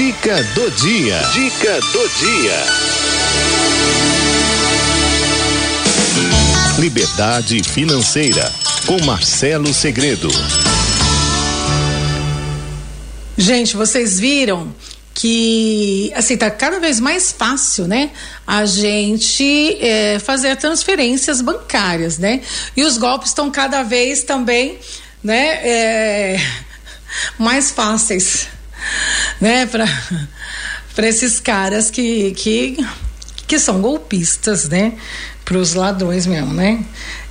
Dica do dia. Dica do dia. Liberdade financeira com Marcelo Segredo. Gente, vocês viram que assim tá cada vez mais fácil, né? A gente é, fazer transferências bancárias, né? E os golpes estão cada vez também, né? É, mais fáceis, né? Para para esses caras que, que que são golpistas, né? Para os ladrões mesmo, né?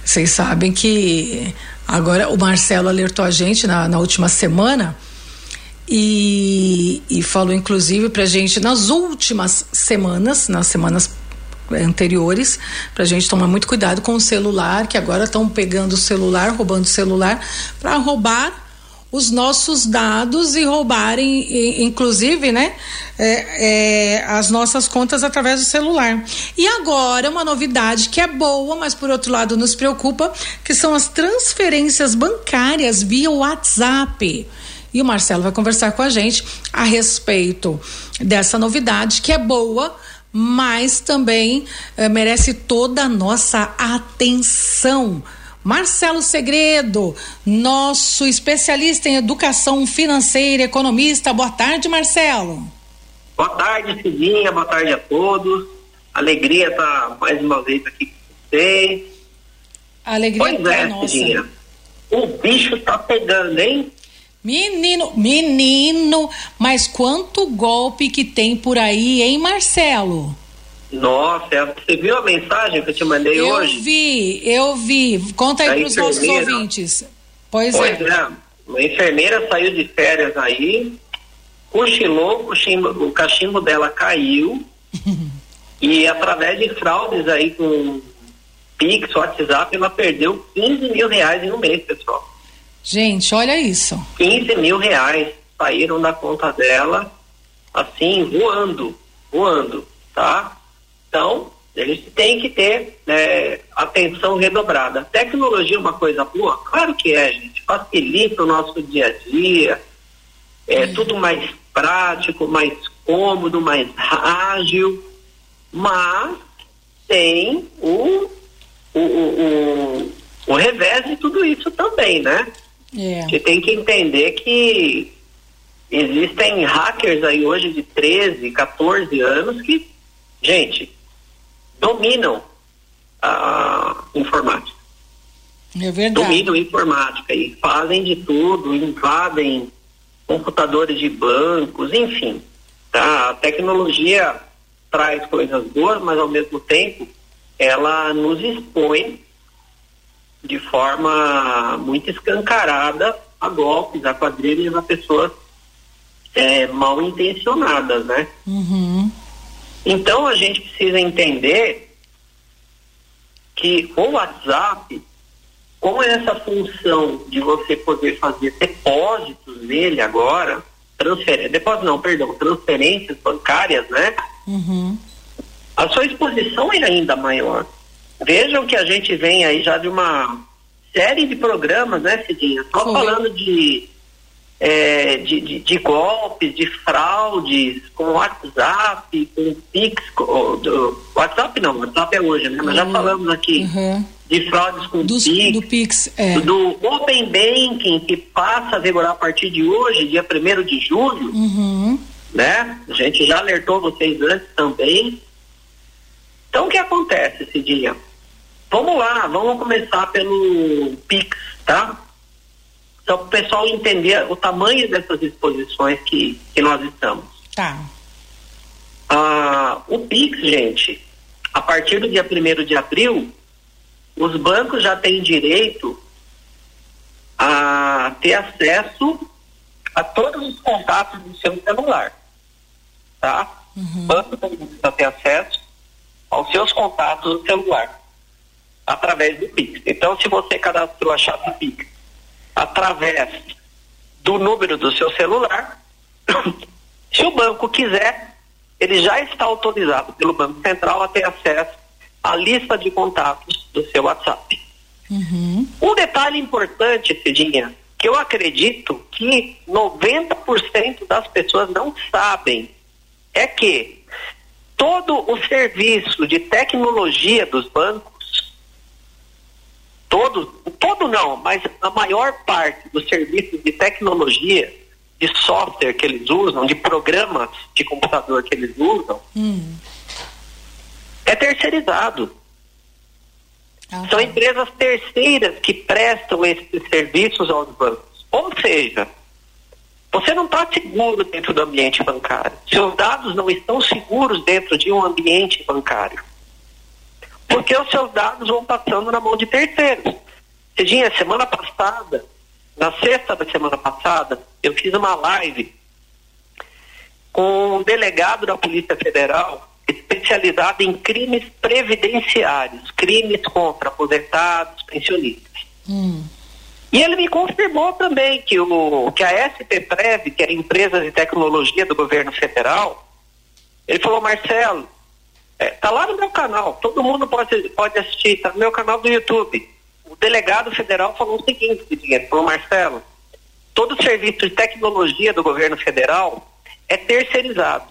Vocês sabem que agora o Marcelo alertou a gente na, na última semana e, e falou inclusive para gente nas últimas semanas, nas semanas anteriores, para gente tomar muito cuidado com o celular, que agora estão pegando o celular, roubando o celular, para roubar os nossos dados e roubarem, inclusive, né, é, é, as nossas contas através do celular. E agora, uma novidade que é boa, mas por outro lado nos preocupa, que são as transferências bancárias via WhatsApp. E o Marcelo vai conversar com a gente a respeito dessa novidade que é boa, mas também eh, merece toda a nossa atenção. Marcelo Segredo, nosso especialista em educação financeira, economista. Boa tarde, Marcelo. Boa tarde, Cidinha. Boa tarde a todos. Alegria estar mais uma vez aqui com vocês. alegria pois é, nossa. Cidinha. O bicho tá pegando, hein? Menino, menino, mas quanto golpe que tem por aí, hein, Marcelo? Nossa, é, você viu a mensagem que eu te mandei eu hoje? Eu vi, eu vi. Conta aí para os nossos ouvintes. Pois, pois é. é. Uma enfermeira saiu de férias aí, cochilou, o cachimbo, o cachimbo dela caiu e através de fraudes aí com Pix, WhatsApp, ela perdeu 15 mil reais em um mês, pessoal. Gente, olha isso. 15 mil reais saíram da conta dela, assim, voando, voando, tá? Então, eles têm que ter né, atenção redobrada. Tecnologia é uma coisa boa? Claro que é, gente. Facilita o nosso dia a dia, é hum. tudo mais prático, mais cômodo, mais ágil, mas tem o, o, o, o, o revés de tudo isso também, né? É. Você tem que entender que existem hackers aí hoje de 13, 14 anos que, gente, dominam a informática. É verdade. Dominam a informática e fazem de tudo, invadem computadores de bancos, enfim. Tá? A tecnologia traz coisas boas, mas ao mesmo tempo ela nos expõe de forma muito escancarada a golpes, a quadrilhas, a pessoas é, mal intencionadas, né? Uhum. Então a gente precisa entender que o WhatsApp, com essa função de você poder fazer depósitos nele agora, transferências, depósitos não, perdão, transferências bancárias, né? Uhum. A sua exposição é ainda maior. Vejam que a gente vem aí já de uma série de programas, né, Cidinha? Só Foi. falando de, é, de, de, de, golpes, de fraudes com WhatsApp, com Pix, com, do, WhatsApp não, WhatsApp é hoje, né? Mas já Uhum. falamos aqui Uhum. de fraudes com Dos, Pix, do Pix, é. do Open Banking, que passa a vigorar a partir de hoje, dia 1 de julho, Uhum. né? A gente já alertou vocês antes também. Então, o que acontece esse dia? Vamos lá, vamos começar pelo Pix, tá? Só para o pessoal entender o tamanho dessas exposições que, que nós estamos. Tá. Ah, o Pix, gente, a partir do dia 1 de abril, os bancos já têm direito a ter acesso a todos os contatos do seu celular. Tá? O banco precisa ter acesso aos seus contatos do celular através do Pix. Então, se você cadastrou a chave Pix através do número do seu celular, se o banco quiser, ele já está autorizado pelo Banco Central a ter acesso à lista de contatos do seu WhatsApp. Uhum. Um detalhe importante, Cidinha, que eu acredito que 90% das pessoas não sabem é que todo o serviço de tecnologia dos bancos, todo, todo não, mas a maior parte dos serviços de tecnologia, de software que eles usam, de programas de computador que eles usam, hum. é terceirizado. Ah, São empresas terceiras que prestam esses serviços aos bancos. Ou seja, você não está seguro dentro do ambiente bancário. Seus dados não estão seguros dentro de um ambiente bancário. Porque os seus dados vão passando na mão de terceiros. Cidinha, semana passada, na sexta da semana passada, eu fiz uma live com um delegado da Polícia Federal especializado em crimes previdenciários, crimes contra aposentados, pensionistas. Hum. E ele me confirmou também que, o, que a SPPrev, que é a empresa de tecnologia do governo federal, ele falou, Marcelo, é, tá lá no meu canal, todo mundo pode, pode assistir, tá no meu canal do YouTube. O delegado federal falou o seguinte, ele falou, Marcelo, todo serviço de tecnologia do governo federal é terceirizado.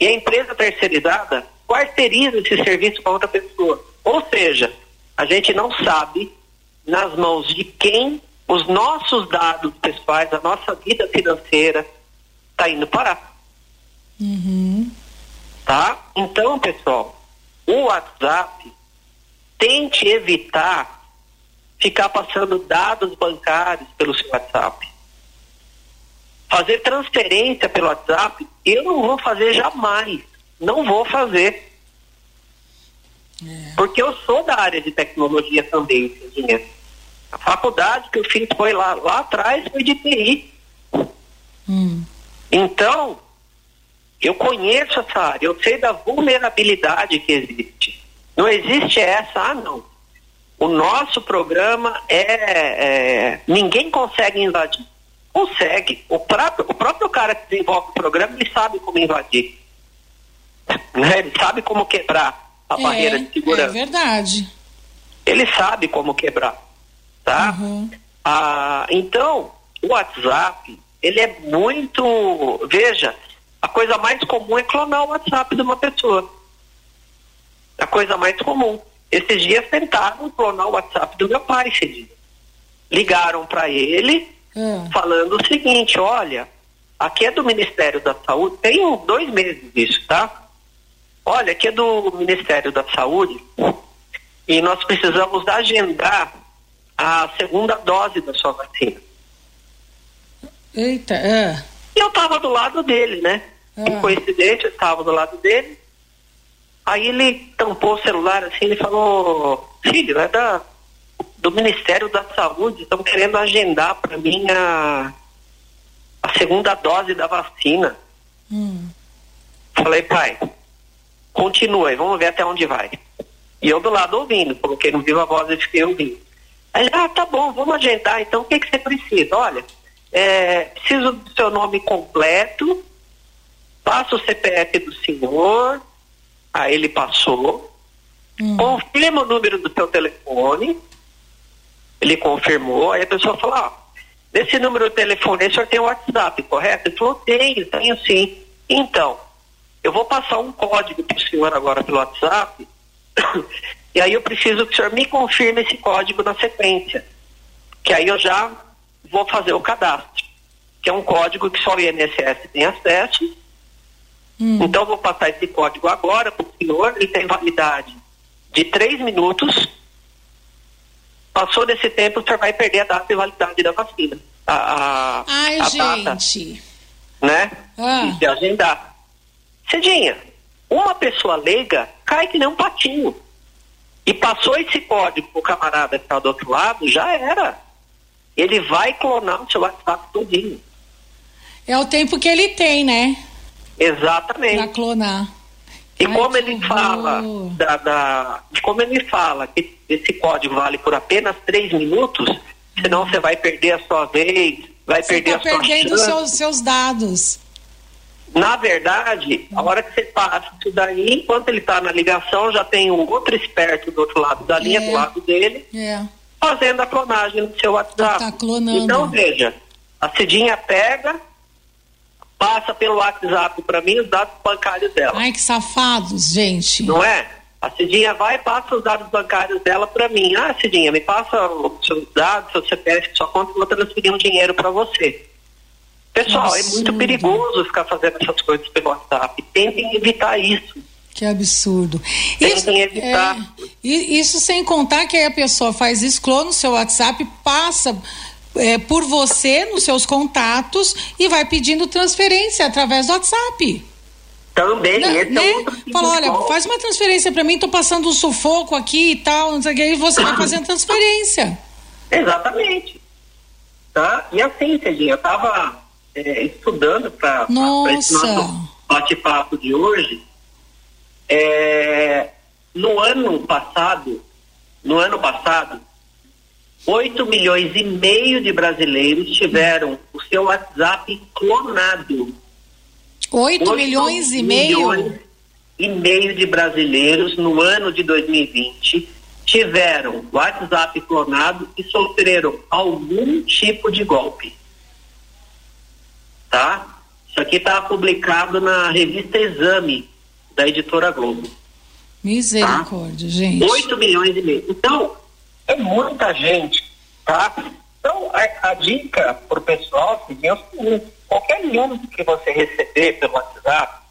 E a empresa terceirizada quarteiriza esse serviço para outra pessoa. Ou seja, a gente não sabe nas mãos de quem os nossos dados pessoais, a nossa vida financeira está indo parar. Uhum. Tá? Então, pessoal, o WhatsApp tente evitar ficar passando dados bancários pelo seu WhatsApp. Fazer transferência pelo WhatsApp, eu não vou fazer jamais. Não vou fazer. É. Porque eu sou da área de tecnologia também, dinheiro. A faculdade que eu fiz foi lá, lá atrás foi de TI. Hum. Então, eu conheço essa área, eu sei da vulnerabilidade que existe. Não existe essa, ah não. O nosso programa é, é ninguém consegue invadir. Consegue. O próprio, o próprio cara que desenvolve o programa, ele sabe como invadir. Né? Ele sabe como quebrar a é, barreira de segurança. É verdade. Ele sabe como quebrar tá? Uhum. Ah, então, o WhatsApp, ele é muito, veja, a coisa mais comum é clonar o WhatsApp de uma pessoa. A coisa mais comum. Esses dias tentaram clonar o WhatsApp do meu pai, Cedinho. Ligaram para ele uhum. falando o seguinte, olha, aqui é do Ministério da Saúde, tem dois meses disso, tá? Olha, aqui é do Ministério da Saúde e nós precisamos agendar a segunda dose da sua vacina. Eita, é. E eu estava do lado dele, né? É. Por coincidência, eu estava do lado dele. Aí ele tampou o celular assim, ele falou, filho, é da, do Ministério da Saúde, estão querendo agendar para mim a, a segunda dose da vacina. Hum. Falei, pai, continua aí, vamos ver até onde vai. E eu do lado ouvindo, coloquei no viva voz e fiquei ouvindo. Aí, ah, tá bom, vamos agendar. Então, o que, que você precisa? Olha, é, preciso do seu nome completo, passa o CPF do senhor, aí ele passou, hum. confirma o número do seu telefone, ele confirmou, aí a pessoa falou, ó, nesse número de telefone, o senhor tem o WhatsApp, correto? Ele falou, tenho, tenho sim. Então, eu vou passar um código para o senhor agora pelo WhatsApp, E aí eu preciso que o senhor me confirme esse código na sequência. Que aí eu já vou fazer o cadastro. Que é um código que só o INSS tem acesso. Hum. Então eu vou passar esse código agora para o senhor, ele tem validade de três minutos. Passou desse tempo, o senhor vai perder a data de validade da vacina. A, a, Ai, a gente. Data, né? Ah. E se agendar. Cedinha, uma pessoa leiga cai que nem um patinho e passou esse código para o camarada que está do outro lado, já era. Ele vai clonar o seu WhatsApp todinho. É o tempo que ele tem, né? Exatamente. Para clonar. E Ai, como ele fala da, da, como ele fala que esse código vale por apenas três minutos, senão você vai perder a sua vez, vai você perder tá a sua perdendo seus, seus dados. Na verdade, a hora que você passa isso daí, enquanto ele está na ligação, já tem um outro esperto do outro lado da linha, é. do lado dele, é. fazendo a clonagem no seu WhatsApp. Tá clonando. Então, veja, A Cidinha pega, passa pelo WhatsApp para mim os dados bancários dela. Ai, que safados, gente. Não é? A Cidinha vai e passa os dados bancários dela para mim. Ah, Cidinha, me passa os seus dados, seu CPF, sua conta, eu vou transferir um dinheiro para você. Pessoal, é muito perigoso ficar fazendo essas coisas pelo WhatsApp. Tentem evitar isso. Que absurdo. Isso, evitar. É, isso sem contar que aí a pessoa faz isso, clona o seu WhatsApp, passa é, por você nos seus contatos e vai pedindo transferência através do WhatsApp. Também, né? esse né? é outro tipo Fala, olha, faz uma transferência para mim, tô passando um sufoco aqui e tal, não sei o que, aí você vai fazendo transferência. Exatamente. Tá? E assim, Cedinha, eu tava é, estudando para esse nosso bate-papo de hoje. É, no ano passado, no ano passado, 8 milhões e meio de brasileiros tiveram o seu WhatsApp clonado. 8, 8 milhões e meio? Milhões e meio de brasileiros no ano de 2020 tiveram WhatsApp clonado e sofreram algum tipo de golpe. Tá? Isso aqui está publicado na revista Exame, da editora Globo. Misericórdia, tá? gente. 8 milhões e meio. Então, é muita gente, tá? Então, a, a dica para o pessoal é o seguinte, qualquer link que você receber pelo WhatsApp,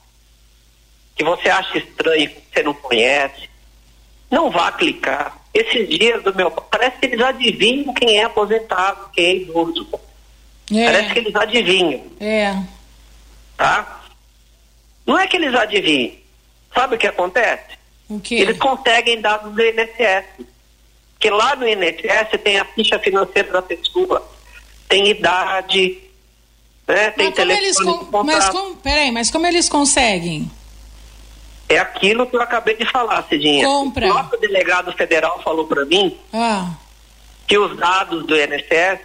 que você acha estranho, que você não conhece, não vá clicar. Esses dias do meu. Parece que eles adivinham quem é aposentado, quem é idoso. É. Parece que eles adivinham. É. Tá? Não é que eles adivinham. Sabe o que acontece? O quê? Eles conseguem dados do INSS. Porque lá no INSS tem a ficha financeira da pessoa, tem idade, né? tem mas telefone. Como com... Mas como, peraí, mas como eles conseguem? É aquilo que eu acabei de falar, Cidinha. Compra. O nosso delegado federal falou para mim ah. que os dados do INSS,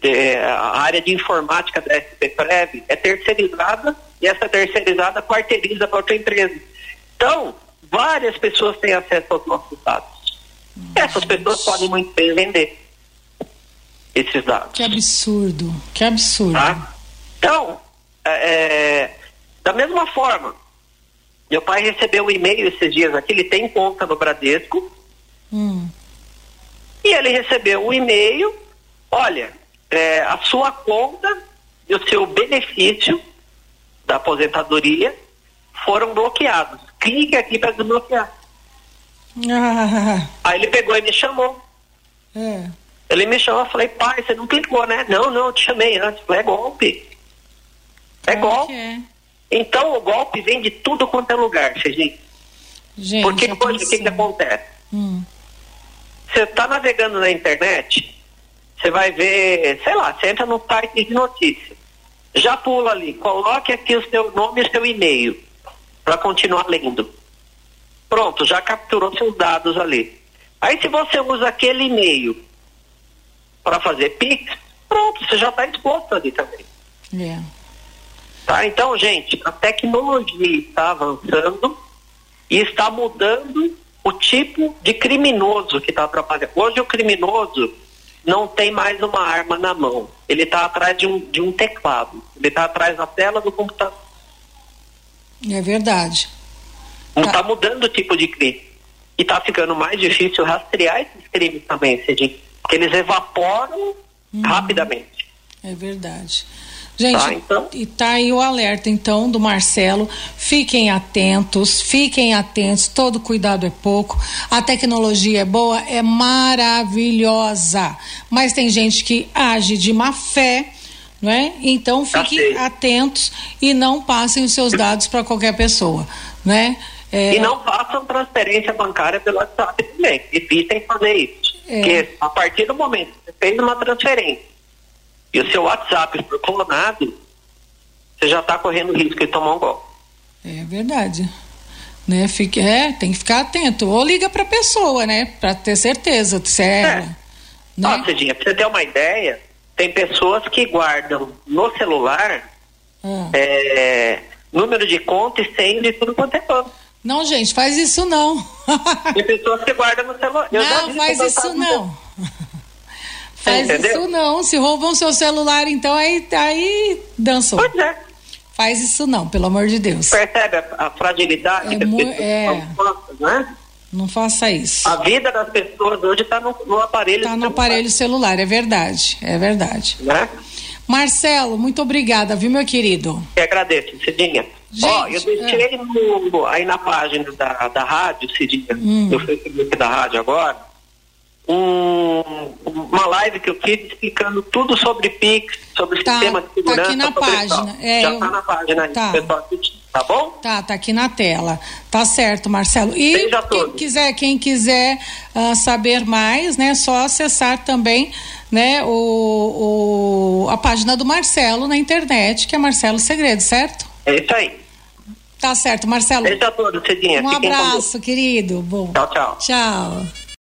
de, a área de informática da SPPREV, é terceirizada e essa terceirizada quarteiriza para outra empresa. Então, várias pessoas têm acesso aos nossos dados. Essas pessoas podem muito bem vender esses dados. Que absurdo, que absurdo. Tá? Então, é, é, da mesma forma, meu pai recebeu um e-mail esses dias aqui, ele tem conta no Bradesco. Hum. E ele recebeu um e-mail, olha, é, a sua conta e o seu benefício da aposentadoria foram bloqueados. Clique aqui para desbloquear. Ah. Aí ele pegou e me chamou. É. Ele me chamou, eu falei, pai, você não clicou, né? Não, não, eu te chamei antes. Eu falei, é golpe. É golpe. É. Então o golpe vem de tudo quanto é lugar, gente. Gente, Porque hoje o que, que acontece? Hum. Você está navegando na internet, você vai ver, sei lá, você entra no site de notícias. Já pula ali, coloque aqui o seu nome e seu e-mail para continuar lendo. Pronto, já capturou seus dados ali. Aí se você usa aquele e-mail para fazer Pix, pronto, você já está exposto ali também. É. Tá? Então, gente, a tecnologia está avançando e está mudando o tipo de criminoso que está atrapalhando. Hoje o criminoso não tem mais uma arma na mão. Ele está atrás de um, de um teclado. Ele está atrás da tela do computador. É verdade. Não está tá mudando o tipo de crime. E está ficando mais difícil rastrear esses crimes também. Porque eles evaporam hum. rapidamente. É verdade. Gente, tá, então? e tá aí o alerta então do Marcelo. Fiquem atentos, fiquem atentos, todo cuidado é pouco. A tecnologia é boa, é maravilhosa. Mas tem gente que age de má fé, não é? Então tá fiquem atentos e não passem os seus dados para qualquer pessoa, né? É... E não façam transferência bancária pelo WhatsApp também. Evitem fazer isso. É... Porque a partir do momento que você fez uma transferência e o seu WhatsApp for clonado, você já está correndo risco de tomar um golpe. É verdade. Né? Fique, é, tem que ficar atento. Ou liga para a pessoa, né? Para ter certeza se é, é. Né? Ó, Cidinha, pra você ter uma ideia, tem pessoas que guardam no celular ah. é, número de conta e senha de tudo quanto é banco. Não, gente, faz isso não. tem pessoas que guardam no celular. Eu não, faz isso não. Faz entendeu? isso não. Se roubam seu celular, então aí, aí dançou. Pois é. Faz isso não, pelo amor de Deus. Percebe a, a fragilidade é que as pessoas é... né? Não faça isso. A vida das pessoas hoje está no, no, aparelho Está no aparelho celular, é verdade, é verdade. Né? Marcelo, muito obrigada, viu, meu querido? Eu agradeço, Cidinha. Ó, eu deixei é. no, aí na página da, da rádio, Cidinha, hum. no Facebook da rádio agora, um, uma live que eu fiz explicando tudo sobre PIX, sobre o tá, sistema de segurança. Tá aqui na página. É, Já eu... na página aí, tá. pessoal Tá bom? Tá, tá aqui na tela. Tá certo, Marcelo. E quem quiser, quem quiser uh, saber mais, né, só acessar também, né, o, o, a página do Marcelo na internet, que é Marcelo Segredo, certo? É isso aí. Tá certo, Marcelo. Beijo a todos, Cidinha. Um Fiquem abraço, querido. Bom. Tchau, tchau. Tchau.